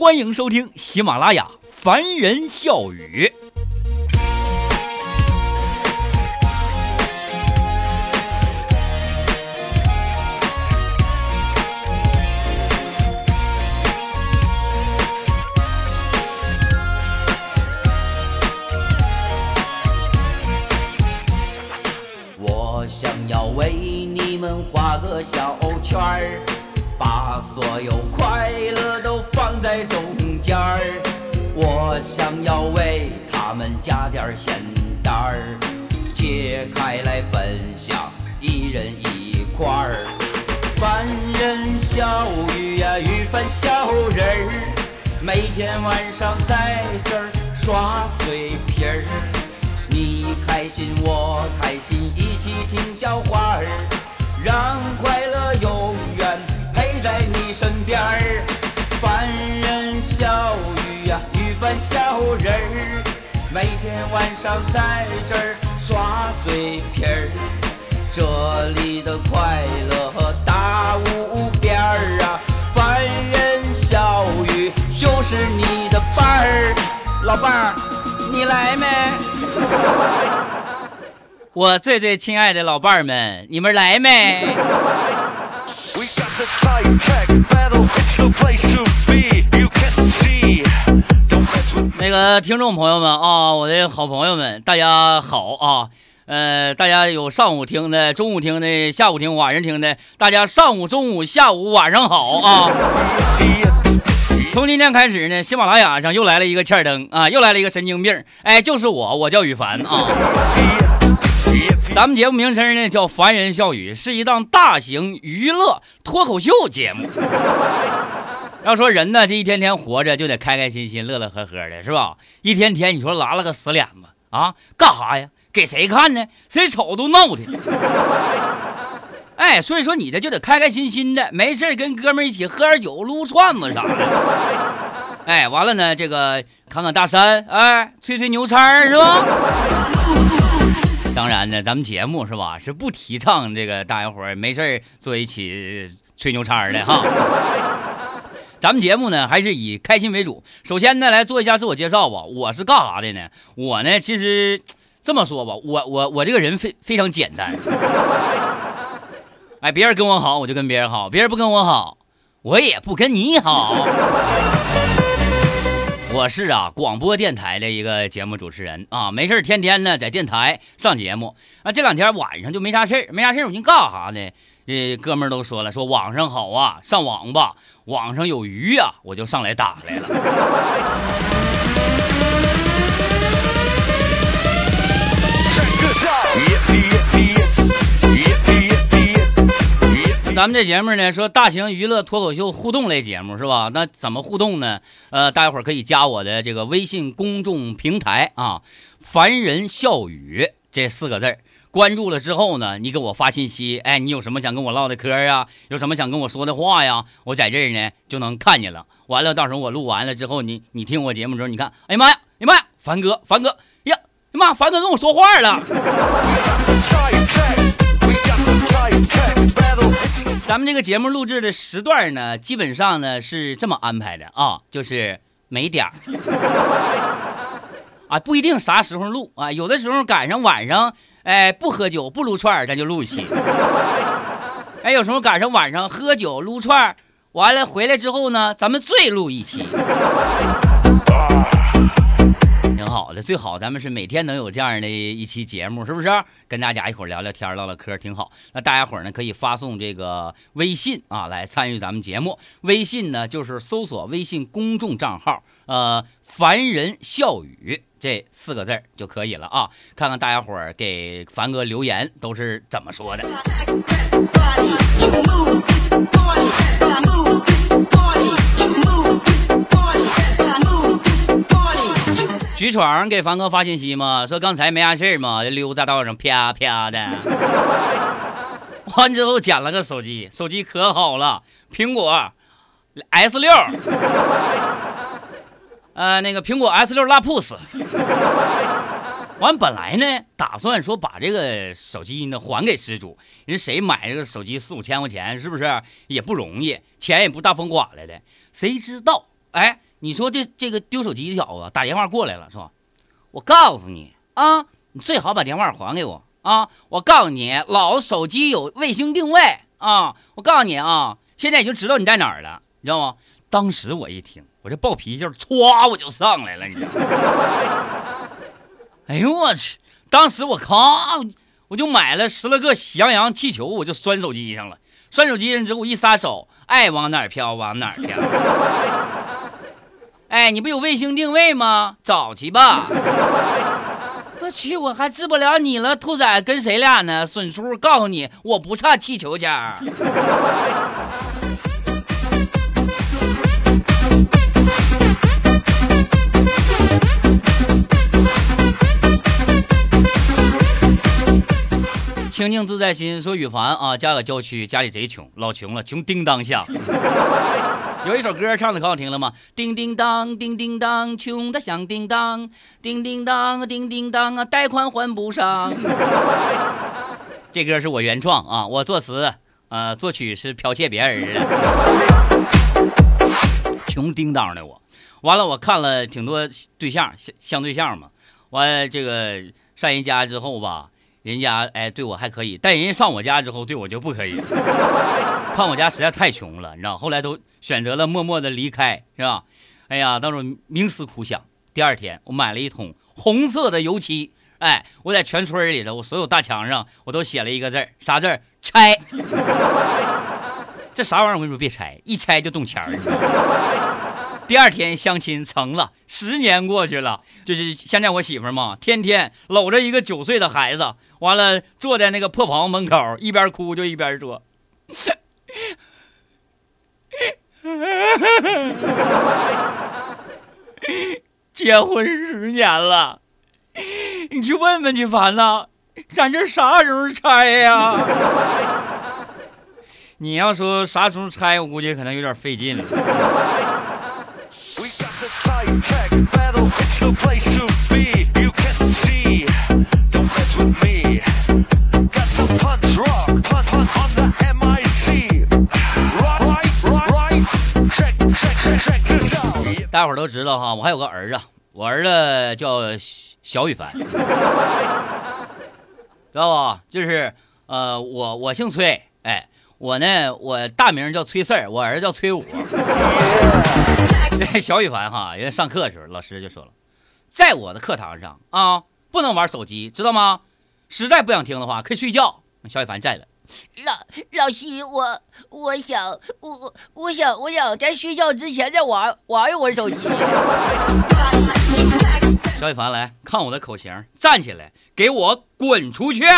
欢迎收听喜马拉雅凡人笑语。我想要为你们画个小圈儿，把所有们加点咸淡儿，切开来分享，一人一块儿。凡人笑语呀，语凡小人儿，每天晚上在这儿耍嘴皮儿。你开心，我开心，一起听笑话儿，让快乐永远陪在你身边儿。凡人笑语呀，语凡小人儿，每天晚上在这儿耍嘴皮儿，这里的快乐大无边儿啊！欢人笑语就是你的伴儿，老伴儿，你来没？我最最亲爱的老伴儿们，你们来没？那个听众朋友们啊，我的好朋友们，大家好啊！呃，大家有上午听的、中午听的、下午听、晚上听的，大家上午、中午、下午、晚上好啊！从今天开始呢，喜马拉雅上又来了一个欠灯啊，又来了一个神经病，哎，就是我，我叫羽凡啊。咱们节目名称呢叫《凡人笑语》，是一档大型娱乐脱口秀节目。要说人呢，这一天天活着就得开开心心、乐乐呵呵的，是吧？一天天你说拉了个死脸子啊，干啥呀？给谁看呢？谁瞅都闹腾。哎，所以说你这就得开开心心的，没事跟哥们一起喝点酒、撸串子啥的。哎，完了呢，这个看看大山，哎，吹吹牛叉是吧？当然呢，咱们节目是吧，是不提倡这个大家伙没事坐一起吹牛叉的哈。咱们节目呢还是以开心为主。首先呢，来做一下自我介绍吧。我是干啥的呢？我呢，其实这么说吧，我我我这个人非非常简单。哎，别人跟我好，我就跟别人好；别人不跟我好，我也不跟你好。我是啊，广播电台的一个节目主持人啊，没事天天呢在电台上节目。啊，这两天晚上就没啥事儿，没啥事儿我寻干啥呢？这哥们儿都说了，说网上好啊，上网吧，网上有鱼呀、我就上来打来了。咱们这节目呢，说大型娱乐脱口秀互动类节目是吧？那怎么互动呢？呃，大家伙儿可以加我的这个微信公众平台啊，“凡人笑语”这四个字儿。关注了之后呢，你给我发信息，哎，你有什么想跟我唠的嗑呀？有什么想跟我说的话呀？我在这儿呢就能看见了。完了，到时候我录完了之后，你你听我节目的时候，你看，哎呀妈呀，哎呀妈呀，凡哥，凡哥，呀，哎妈，凡哥跟我说话了。咱们这个节目录制的时段呢，基本上呢是这么安排的啊，就是没点儿 啊，不一定啥时候录啊，有的时候赶上晚上，哎，不喝酒不撸串儿咱就录一期，哎，有时候赶上晚上喝酒撸串儿，完了回来之后呢，咱们醉录一期。挺好的，最好咱们是每天能有这样的一期节目，是不是？跟大家一会儿聊聊天、唠唠嗑，挺好。那大家伙儿呢，可以发送这个微信啊，来参与咱们节目。微信呢，就是搜索微信公众账号，呃，凡人笑语这四个字儿就可以了啊。看看大家伙儿给凡哥留言都是怎么说的。徐闯给凡哥发信息嘛，说刚才没啥事儿嘛，溜达道上啪啪的。完之后捡了个手机，手机可好了，苹果 S 六，呃，那个苹果 S 六拉 Plus。完本来呢，打算说把这个手机呢还给失主，人谁买这个手机四五千块钱，是不是也不容易，钱也不大风刮来的，谁知道哎，你说这这个丢手机的小子打电话过来了，是吧？我告诉你啊，你最好把电话还给我啊！我告诉你，老子手机有卫星定位啊！我告诉你啊，现在已经知道你在哪儿了，你知道吗？当时我一听，我这暴脾气劲儿歘我就上来了，你知道吗？哎呦我去！当时我靠，我就买了十来个喜羊羊气球，我就拴手机上了。拴手机上之后，我一撒手，爱往哪儿飘往哪儿飘。哎，你不有卫星定位吗？找去吧。我去，我还治不了你了，兔崽跟谁俩呢？损叔，告诉你，我不差气球钱。清净自在心，说羽凡啊，家搁郊区，家里贼穷，老穷了，穷叮当响。有一首歌唱的可好听了吗？叮叮当，叮叮当，穷的响叮当，叮叮当，叮叮当啊，贷款还不上。这歌是我原创啊，我作词，呃，作曲是剽窃别人的。穷叮当的我，完了我看了挺多对象相相对象嘛，完这个上人家之后吧。人家哎对我还可以，但人家上我家之后对我就不可以。看我家实在太穷了，你知道，后来都选择了默默的离开，是吧？哎呀，当时冥思苦想。第二天，我买了一桶红色的油漆，哎，我在全村里头，我所有大墙上我都写了一个字儿，啥字儿？拆。这啥玩意儿？我跟你说，别拆，一拆就动钱儿。第二天相亲成了，十年过去了，就是现在我媳妇嘛，天天搂着一个九岁的孩子，完了坐在那个破房门口，一边哭就一边说：“ 结婚十年了，你去问问去，凡呐，咱这啥时候拆呀？你要说啥时候拆，我估计可能有点费劲了。”大伙儿都知道哈，我还有个儿子，我儿子叫小雨凡，知道不？就是呃，我我姓崔，哎，我呢，我大名叫崔四儿，我儿子叫崔五。小雨凡哈，人家上课的时候，老师就说了，在我的课堂上啊，不能玩手机，知道吗？实在不想听的话，可以睡觉。小雨凡在了，老老师，我我想我我想我想在睡觉之前再玩玩一会儿手机。小雨凡来看我的口型，站起来，给我滚出去！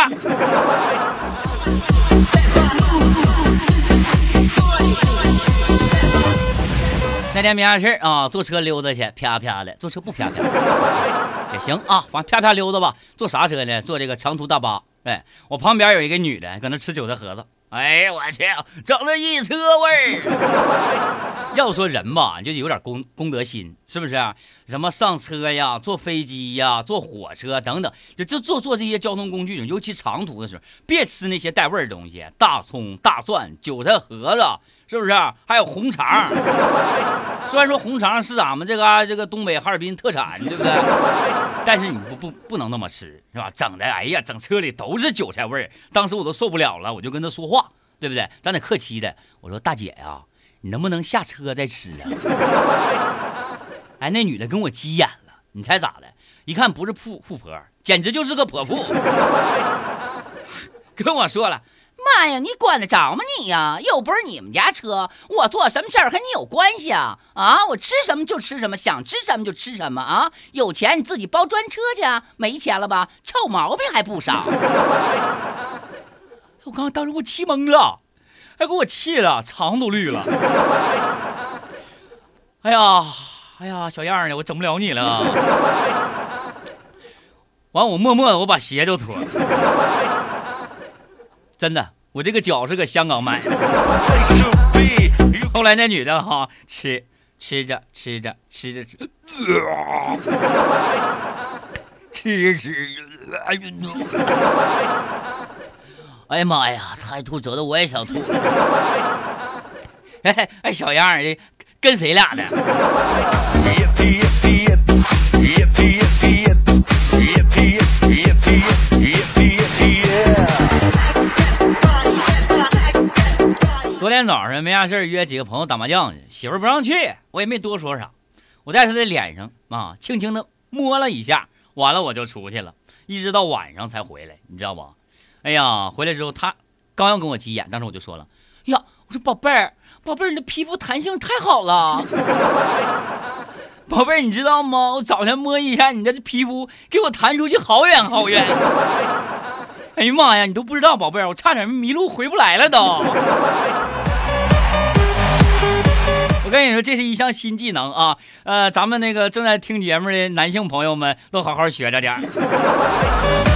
今天没啥事啊，坐车溜达去，啪啪的。坐车不啪啪也行啊，完啪啪溜达吧。坐啥车呢？坐这个长途大巴。哎，我旁边有一个女的搁那吃韭菜盒子。哎呀，我去，整了一车味儿。要说人吧，就有点公公德心，是不是？什么上车呀，坐飞机呀，坐火车等等，就就坐坐这些交通工具，尤其长途的时候，别吃那些带味儿的东西，大葱、大蒜、韭菜盒子。是不是？还有红肠。虽然说红肠是咱们这个这个东北哈尔滨特产，对不对？但是你不不不能那么吃，是吧？整的，哎呀，整车里都是韭菜味儿。当时我都受不了了，我就跟他说话，对不对？咱得客气的，我说大姐呀，你能不能下车再吃啊？哎，那女的跟我急眼了，你猜咋的？一看不是富富婆，简直就是个泼妇，跟我说了。妈呀，你管得着吗你呀？又不是你们家车，我做什么事儿和你有关系啊？啊，我吃什么就吃什么，想吃什么就吃什么啊！有钱你自己包专车去啊，没钱了吧？臭毛病还不少。我刚刚当时给我气懵了，还给我气的肠都绿了。哎呀，哎呀，小样的，我整不了你了。完，我默默的我把鞋就脱了。真的，我这个脚是搁香港买的。后来那女的哈吃吃着吃着吃着吃，吃着 吃着，哎呀，哎呀妈呀，她还吐舌头，我也想吐。哎哎，小样儿的，跟谁俩的？早上没啥事儿约几个朋友打麻将去，媳妇儿不让去，我也没多说啥。我在她的脸上啊，轻轻的摸了一下，完了我就出去了，一直到晚上才回来，你知道不？哎呀，回来之后她刚要跟我急眼，当时我就说了，呀，我说宝贝儿，宝贝儿，你的皮肤弹性太好了。宝贝儿，你知道吗？我早上摸一下你的皮肤，给我弹出去好远好远。哎呀妈呀，你都不知道，宝贝儿，我差点迷路回不来了都。我跟你说，这是一项新技能啊！呃，咱们那个正在听节目的男性朋友们都好好学着点儿。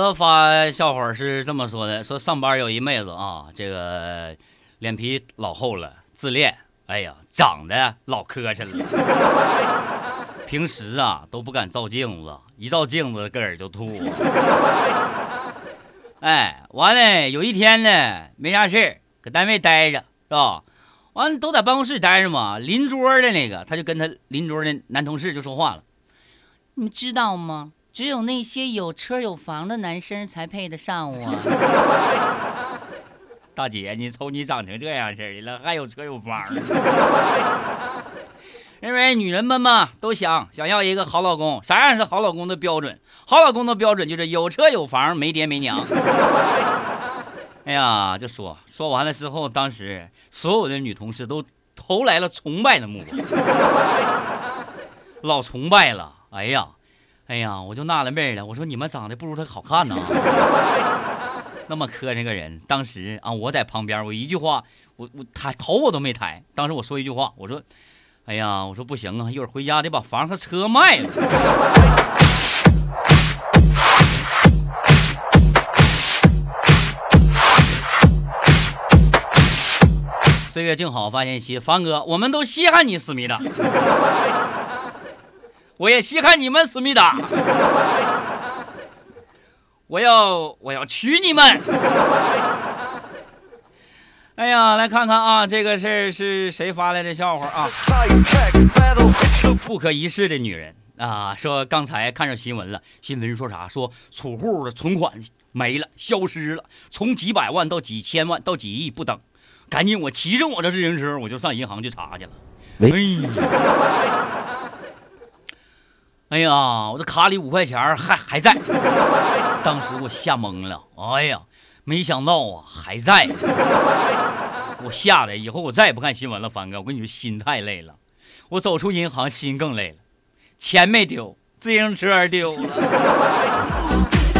子发笑话是这么说的：说上班有一妹子啊，这个脸皮老厚了，自恋，哎呀，长得老磕碜了，平时啊都不敢照镜子，一照镜子个儿就吐。哎，完了，有一天呢，没啥事搁单位待着，是吧？完了都在办公室待着嘛，邻桌的那个他就跟他邻桌的男同事就说话了。你知道吗？只有那些有车有房的男生才配得上我。大姐，你瞅你长成这样式儿的了，还有车有房？因为女人们嘛，都想想要一个好老公。啥样是好老公的标准？好老公的标准就是有车有房，没爹没娘。哎呀，就说说完了之后，当时所有的女同事都投来了崇拜的目光，老崇拜了。哎呀，哎呀，我就纳了闷了，我说你们长得不如他好看呐。那么磕碜个人，当时啊，我在旁边，我一句话，我我抬头我都没抬。当时我说一句话，我说，哎呀，我说不行啊，一会儿回家得把房和车卖了。岁月静好发现稀，凡哥，我们都稀罕你思密达，我也稀罕你们思密达，我要我要娶你们。哎呀，来看看啊，这个事儿是谁发来的笑话啊不可一世的女人啊，说刚才看上新闻了，新闻说啥？说储户的存款没了，消失了，从几百万到几千万到几亿不等。赶紧，我骑着我的自行车，我就上银行去查去了。哎呀，哎呀，我这卡里五块钱还还在，当时我吓懵了。哎呀，没想到啊，还在，我吓得以后我再也不看新闻了。凡哥，我跟你说，心太累了。我走出银行，心更累了。钱没丢，自行车丢了。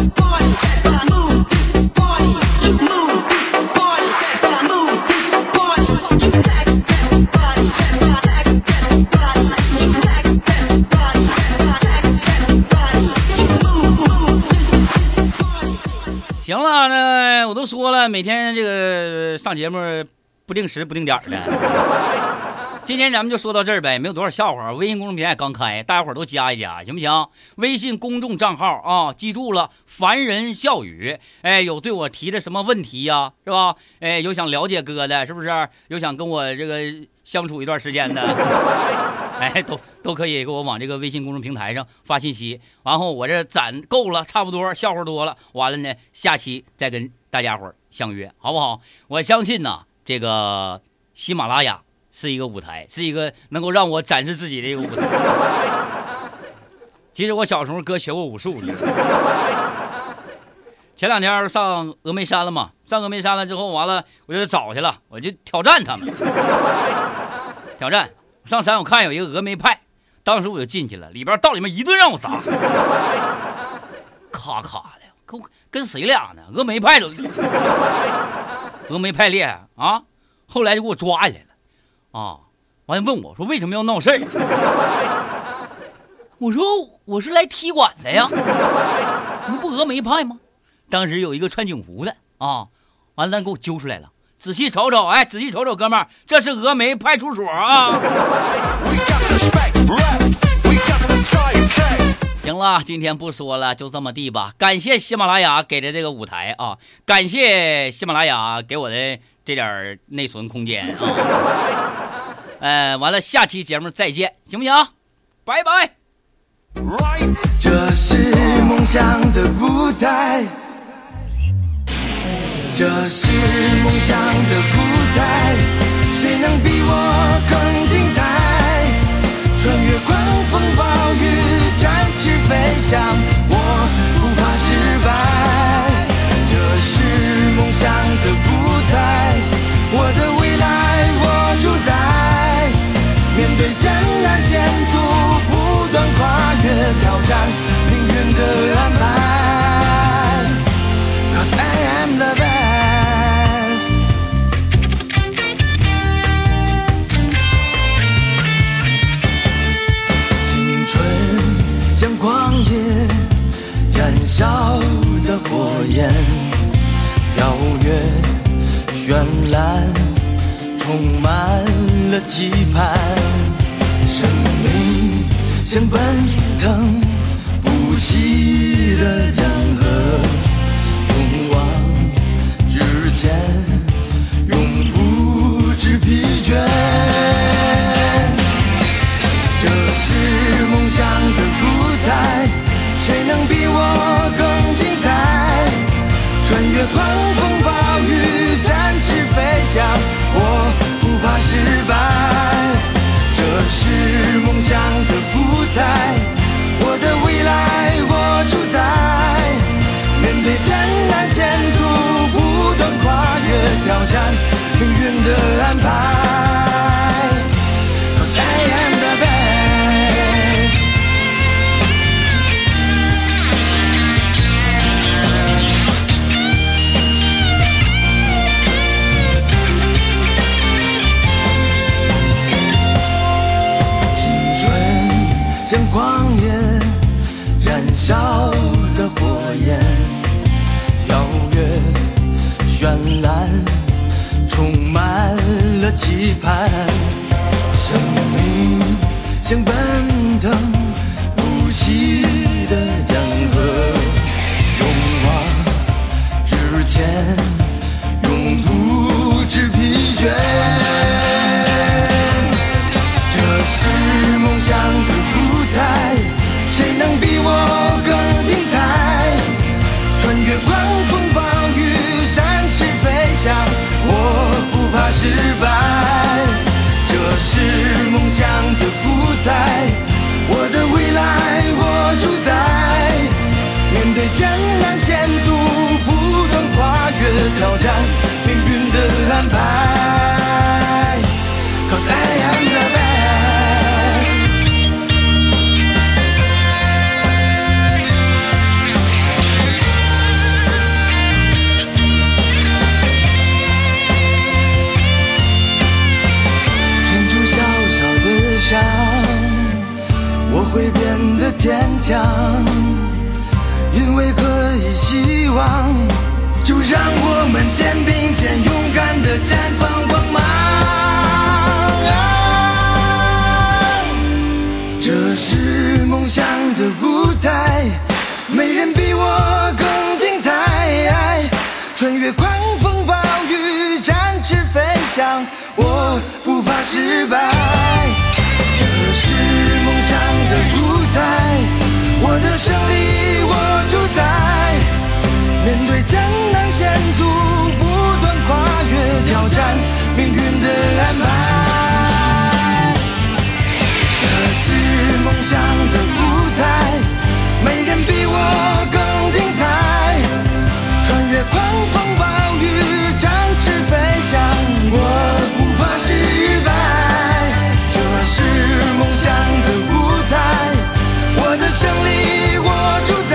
行了，那我都说了，每天这个上节目不定时不定点的。今天咱们就说到这儿呗，没有多少笑话。微信公众平台刚开，大家伙都加一加，行不行？微信公众账号啊，记住了，凡人笑语。哎，有对我提的什么问题呀、是吧？哎，有想了解哥的，是不是？有想跟我这个相处一段时间的，哎，都都可以给我往这个微信公众平台上发信息。然后我这攒够了，差不多笑话多了，完了呢，下期再跟大家伙相约，好不好？我相信呐，这个喜马拉雅。是一个舞台，是一个能够让我展示自己的一个舞台。其实我小时候哥学过武术，前两天上峨眉山了嘛，上峨眉山了之后，完了我就找去了，我就挑战他们，挑战上山我看有一个峨眉派，当时我就进去了，里边到里面一顿让我砸，咔咔的，跟跟谁俩呢？峨眉派都，峨眉派厉害啊！后来就给我抓起来了。啊，完了问我说为什么要闹事儿？我说我是来踢馆的呀，你不峨眉派吗？当时有一个穿警服的啊，完了给我揪出来了，仔细瞅瞅，哎，仔细瞅瞅，哥们儿，这是峨眉派出所啊！行了，今天不说了，就这么地吧。感谢喜马拉雅给的这个舞台啊，感谢喜马拉雅给我的这点儿内存空间啊。呃，完了，下期节目再见，行不行？拜拜。Right. 这是梦想的舞台，这是梦想的舞台，谁能比我更精彩？穿越狂风暴雨，展翅飞翔，我不怕失败。这是梦想的舞台，我的未来我主宰。面对前，永不知疲倦。这是梦想的舞台，谁能比我更精彩？穿越狂风暴雨，展翅飞翔，我不怕失败。的安排。失败。这是梦想的舞台，我的未来我主宰。面对艰难险阻，不断跨越挑战命运的安排。我不怕失败这是梦想的舞台我的胜利我主宰面对艰难险阻不断跨越挑战命运的安排。这是梦想的舞台没人比我更精彩。穿越狂风暴雨展翅飞翔我梦想的舞台，我的胜利，我主。